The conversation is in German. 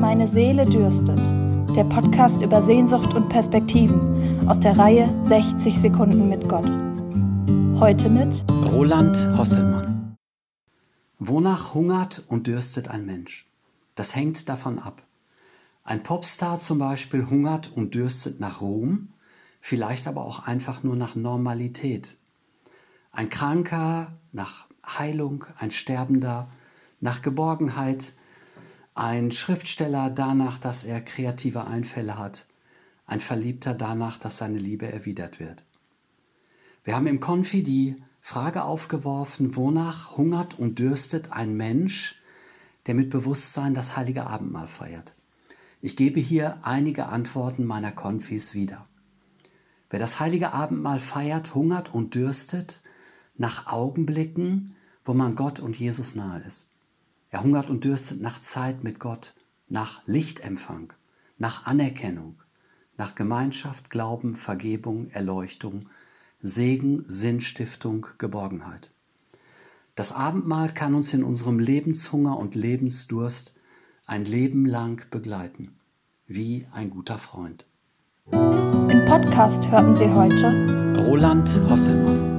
Meine Seele dürstet. Der Podcast über Sehnsucht und Perspektiven aus der Reihe 60 Sekunden mit Gott. Heute mit Roland Hosselmann. Wonach hungert und dürstet ein Mensch? Das hängt davon ab. Ein Popstar zum Beispiel hungert und dürstet nach Ruhm, vielleicht aber auch einfach nur nach Normalität. Ein Kranker nach Heilung, ein Sterbender nach Geborgenheit, ein Schriftsteller danach, dass er kreative Einfälle hat, ein Verliebter danach, dass seine Liebe erwidert wird. Wir haben im Konfi die Frage aufgeworfen, wonach hungert und dürstet ein Mensch, der mit Bewusstsein das heilige Abendmahl feiert. Ich gebe hier einige Antworten meiner Konfis wieder. Wer das heilige Abendmahl feiert, hungert und dürstet nach Augenblicken, wo man Gott und Jesus nahe ist. Er hungert und dürstet nach Zeit mit Gott, nach Lichtempfang, nach Anerkennung, nach Gemeinschaft, Glauben, Vergebung, Erleuchtung, Segen, Sinnstiftung, Geborgenheit. Das Abendmahl kann uns in unserem Lebenshunger und Lebensdurst ein Leben lang begleiten, wie ein guter Freund. Im Podcast hörten Sie heute Roland Hosselmann.